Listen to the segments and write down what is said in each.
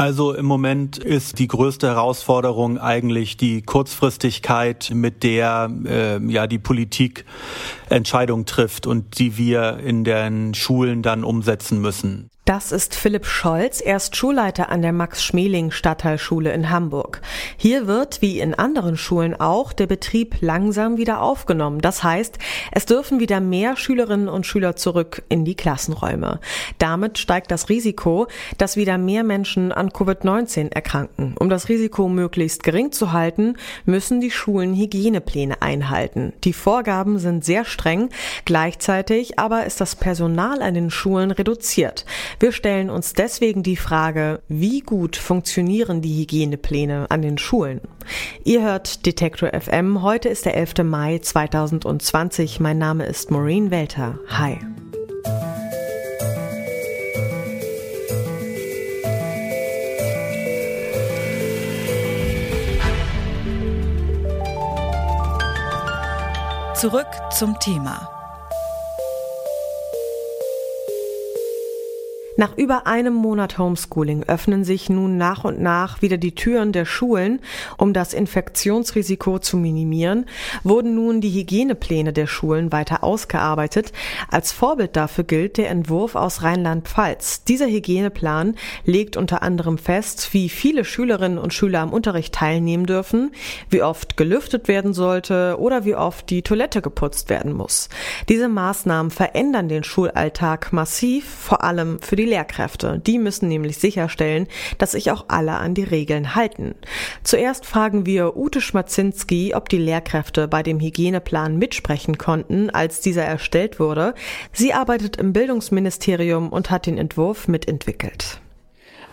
Also im Moment ist die größte Herausforderung eigentlich die Kurzfristigkeit, mit der äh, ja die Politik Entscheidungen trifft und die wir in den Schulen dann umsetzen müssen. Das ist Philipp Scholz, er ist Schulleiter an der Max-Schmeling-Stadtteilschule in Hamburg. Hier wird, wie in anderen Schulen auch, der Betrieb langsam wieder aufgenommen. Das heißt, es dürfen wieder mehr Schülerinnen und Schüler zurück in die Klassenräume. Damit steigt das Risiko, dass wieder mehr Menschen an Covid-19 erkranken. Um das Risiko möglichst gering zu halten, müssen die Schulen Hygienepläne einhalten. Die Vorgaben sind sehr streng, gleichzeitig aber ist das Personal an den Schulen reduziert. Wir stellen uns deswegen die Frage, wie gut funktionieren die Hygienepläne an den Schulen? Ihr hört Detektor FM. Heute ist der 11. Mai 2020. Mein Name ist Maureen Welter. Hi. Zurück zum Thema. Nach über einem Monat Homeschooling öffnen sich nun nach und nach wieder die Türen der Schulen. Um das Infektionsrisiko zu minimieren, wurden nun die Hygienepläne der Schulen weiter ausgearbeitet. Als Vorbild dafür gilt der Entwurf aus Rheinland-Pfalz. Dieser Hygieneplan legt unter anderem fest, wie viele Schülerinnen und Schüler am Unterricht teilnehmen dürfen, wie oft gelüftet werden sollte oder wie oft die Toilette geputzt werden muss. Diese Maßnahmen verändern den Schulalltag massiv, vor allem für die Lehrkräfte. Die müssen nämlich sicherstellen, dass sich auch alle an die Regeln halten. Zuerst fragen wir Ute Schmazinski, ob die Lehrkräfte bei dem Hygieneplan mitsprechen konnten, als dieser erstellt wurde. Sie arbeitet im Bildungsministerium und hat den Entwurf mitentwickelt.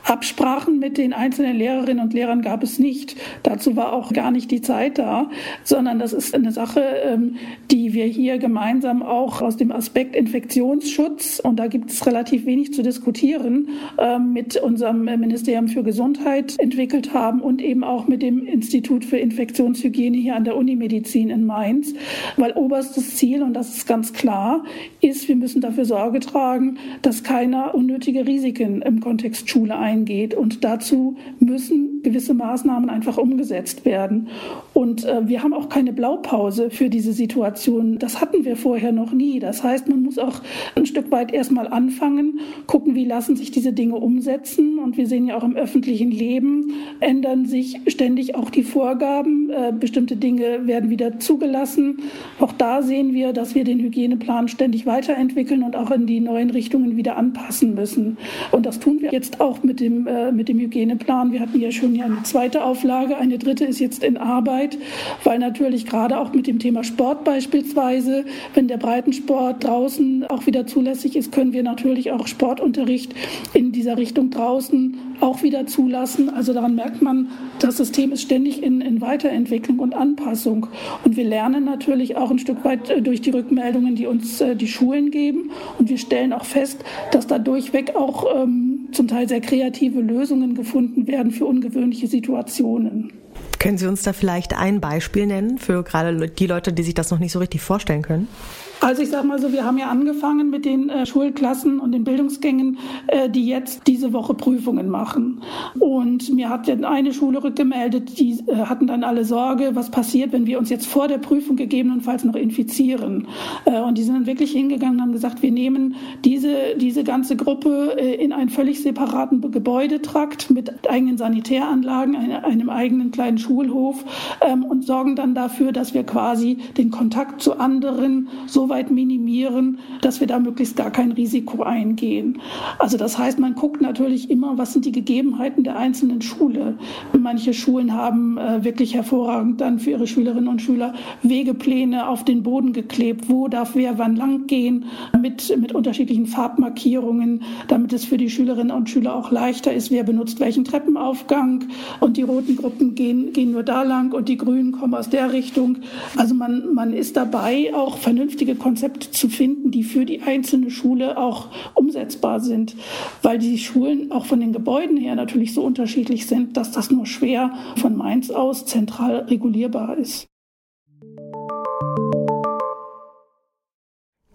Absprachen mit den einzelnen Lehrerinnen und Lehrern gab es nicht. Dazu war auch gar nicht die Zeit da, sondern das ist eine Sache, ähm, die wir hier gemeinsam auch aus dem Aspekt Infektionsschutz, und da gibt es relativ wenig zu diskutieren, ähm, mit unserem Ministerium für Gesundheit entwickelt haben und eben auch mit dem Institut für Infektionshygiene hier an der Unimedizin in Mainz. Weil oberstes Ziel, und das ist ganz klar, ist, wir müssen dafür Sorge tragen, dass keiner unnötige Risiken im Kontext Schule eingeht eingeht. Und dazu müssen gewisse Maßnahmen einfach umgesetzt werden. Und äh, wir haben auch keine Blaupause für diese Situation. Das hatten wir vorher noch nie. Das heißt, man muss auch ein Stück weit erstmal anfangen, gucken, wie lassen sich diese Dinge umsetzen. Und wir sehen ja auch im öffentlichen Leben ändern sich ständig auch die Vorgaben. Äh, bestimmte Dinge werden wieder zugelassen. Auch da sehen wir, dass wir den Hygieneplan ständig weiterentwickeln und auch in die neuen Richtungen wieder anpassen müssen. Und das tun wir jetzt auch mit dem äh, mit dem Hygieneplan. Wir hatten ja schon ja eine zweite Auflage, eine dritte ist jetzt in Arbeit, weil natürlich gerade auch mit dem Thema Sport beispielsweise, wenn der Breitensport draußen auch wieder zulässig ist, können wir natürlich auch Sportunterricht in dieser Richtung draußen auch wieder zulassen. Also daran merkt man, das System ist ständig in, in Weiterentwicklung und Anpassung. Und wir lernen natürlich auch ein Stück weit äh, durch die Rückmeldungen, die uns äh, die Schulen geben. Und wir stellen auch fest, dass da durchweg auch ähm, zum Teil sehr kreative Lösungen gefunden werden für ungewöhnliche Situationen. Können Sie uns da vielleicht ein Beispiel nennen für gerade die Leute, die sich das noch nicht so richtig vorstellen können? Also ich sage mal so, wir haben ja angefangen mit den äh, Schulklassen und den Bildungsgängen, äh, die jetzt diese Woche Prüfungen machen. Und mir hat eine Schule rückgemeldet, die äh, hatten dann alle Sorge, was passiert, wenn wir uns jetzt vor der Prüfung gegebenenfalls noch infizieren. Äh, und die sind dann wirklich hingegangen und haben gesagt, wir nehmen diese, diese ganze Gruppe äh, in einen völlig separaten Gebäudetrakt mit eigenen Sanitäranlagen, eine, einem eigenen kleinen Schulhof ähm, und sorgen dann dafür, dass wir quasi den Kontakt zu anderen so weit minimieren, dass wir da möglichst gar kein Risiko eingehen. Also das heißt, man guckt natürlich immer, was sind die Gegebenheiten der einzelnen Schule. Manche Schulen haben äh, wirklich hervorragend dann für ihre Schülerinnen und Schüler Wegepläne auf den Boden geklebt, wo darf wer wann lang gehen, mit, mit unterschiedlichen Farbmarkierungen, damit es für die Schülerinnen und Schüler auch leichter ist, wer benutzt welchen Treppenaufgang und die roten Gruppen gehen, gehen nur da lang und die grünen kommen aus der Richtung. Also man, man ist dabei, auch vernünftige Konzepte zu finden, die für die einzelne Schule auch umsetzbar sind, weil die Schulen auch von den Gebäuden her natürlich so unterschiedlich sind, dass das nur schwer von Mainz aus zentral regulierbar ist.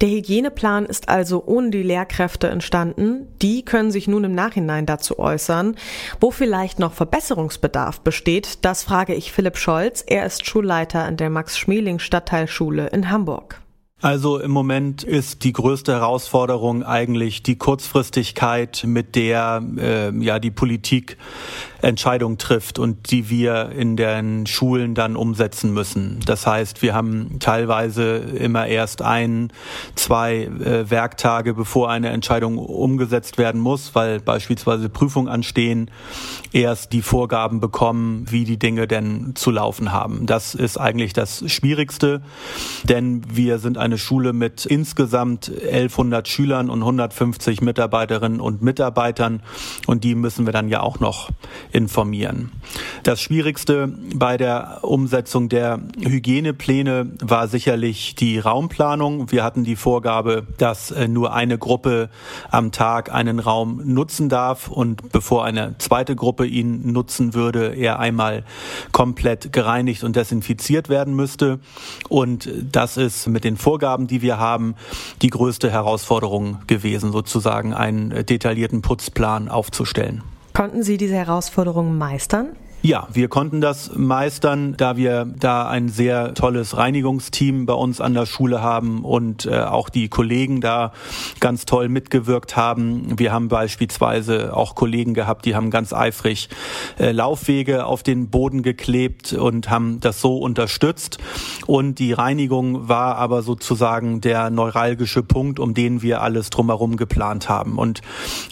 Der Hygieneplan ist also ohne die Lehrkräfte entstanden. Die können sich nun im Nachhinein dazu äußern. Wo vielleicht noch Verbesserungsbedarf besteht, das frage ich Philipp Scholz. Er ist Schulleiter an der Max-Schmeling-Stadtteilschule in Hamburg. Also im Moment ist die größte Herausforderung eigentlich die Kurzfristigkeit, mit der äh, ja die Politik Entscheidungen trifft und die wir in den Schulen dann umsetzen müssen. Das heißt, wir haben teilweise immer erst ein, zwei äh, Werktage, bevor eine Entscheidung umgesetzt werden muss, weil beispielsweise Prüfungen anstehen, erst die Vorgaben bekommen, wie die Dinge denn zu laufen haben. Das ist eigentlich das Schwierigste, denn wir sind eine Schule mit insgesamt 1100 Schülern und 150 Mitarbeiterinnen und Mitarbeitern und die müssen wir dann ja auch noch informieren. Das Schwierigste bei der Umsetzung der Hygienepläne war sicherlich die Raumplanung. Wir hatten die Vorgabe, dass äh, nur eine Gruppe am Tag einen Raum nutzen darf und bevor eine zweite Gruppe ihn nutzen würde, er einmal komplett gereinigt und desinfiziert werden müsste. Und das ist mit den Vorgaben, die wir haben, die größte Herausforderung gewesen, sozusagen einen detaillierten Putzplan aufzustellen. Konnten Sie diese Herausforderungen meistern? Ja, wir konnten das meistern, da wir da ein sehr tolles Reinigungsteam bei uns an der Schule haben und äh, auch die Kollegen da ganz toll mitgewirkt haben. Wir haben beispielsweise auch Kollegen gehabt, die haben ganz eifrig äh, Laufwege auf den Boden geklebt und haben das so unterstützt. Und die Reinigung war aber sozusagen der neuralgische Punkt, um den wir alles drumherum geplant haben. Und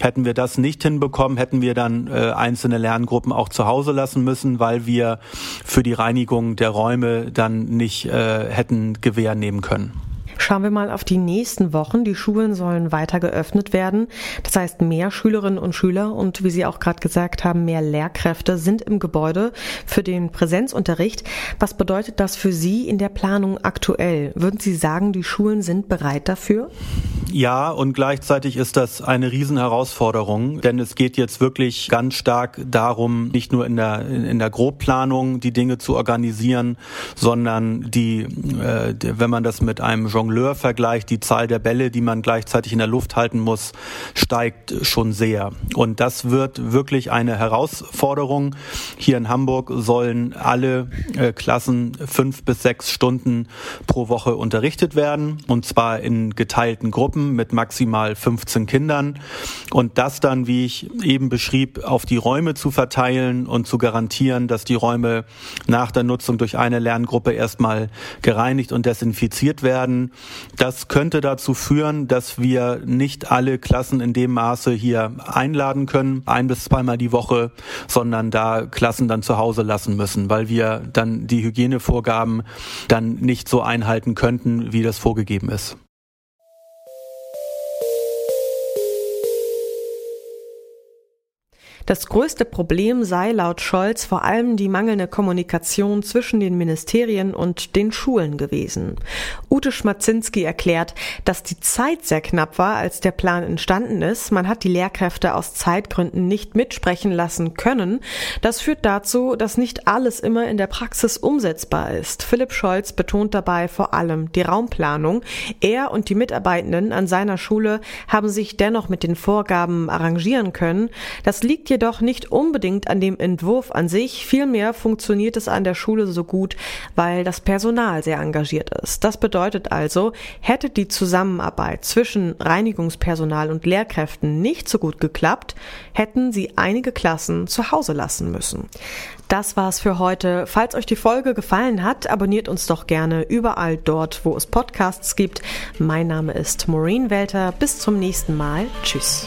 hätten wir das nicht hinbekommen, hätten wir dann äh, einzelne Lerngruppen auch zu Hause lassen lassen müssen, weil wir für die Reinigung der Räume dann nicht äh, hätten Gewähr nehmen können. Schauen wir mal auf die nächsten Wochen. Die Schulen sollen weiter geöffnet werden. Das heißt, mehr Schülerinnen und Schüler und wie Sie auch gerade gesagt haben, mehr Lehrkräfte sind im Gebäude für den Präsenzunterricht. Was bedeutet das für Sie in der Planung aktuell? Würden Sie sagen, die Schulen sind bereit dafür? Ja, und gleichzeitig ist das eine Riesenherausforderung, denn es geht jetzt wirklich ganz stark darum, nicht nur in der, in der Grobplanung die Dinge zu organisieren, sondern die, äh, wenn man das mit einem Jongleur vergleicht, die Zahl der Bälle, die man gleichzeitig in der Luft halten muss, steigt schon sehr. Und das wird wirklich eine Herausforderung. Hier in Hamburg sollen alle äh, Klassen fünf bis sechs Stunden pro Woche unterrichtet werden, und zwar in geteilten Gruppen. Gruppen mit maximal 15 Kindern und das dann, wie ich eben beschrieb, auf die Räume zu verteilen und zu garantieren, dass die Räume nach der Nutzung durch eine Lerngruppe erstmal gereinigt und desinfiziert werden. Das könnte dazu führen, dass wir nicht alle Klassen in dem Maße hier einladen können, ein bis zweimal die Woche, sondern da Klassen dann zu Hause lassen müssen, weil wir dann die Hygienevorgaben dann nicht so einhalten könnten, wie das vorgegeben ist. Das größte Problem sei laut Scholz vor allem die mangelnde Kommunikation zwischen den Ministerien und den Schulen gewesen. Ute Schmatzinski erklärt, dass die Zeit sehr knapp war, als der Plan entstanden ist. Man hat die Lehrkräfte aus Zeitgründen nicht mitsprechen lassen können. Das führt dazu, dass nicht alles immer in der Praxis umsetzbar ist. Philipp Scholz betont dabei vor allem die Raumplanung. Er und die Mitarbeitenden an seiner Schule haben sich dennoch mit den Vorgaben arrangieren können. Das liegt jedoch nicht unbedingt an dem Entwurf an sich, vielmehr funktioniert es an der Schule so gut, weil das Personal sehr engagiert ist. Das bedeutet also, hätte die Zusammenarbeit zwischen Reinigungspersonal und Lehrkräften nicht so gut geklappt, hätten sie einige Klassen zu Hause lassen müssen. Das war's für heute. Falls euch die Folge gefallen hat, abonniert uns doch gerne überall dort, wo es Podcasts gibt. Mein Name ist Maureen Welter. Bis zum nächsten Mal. Tschüss.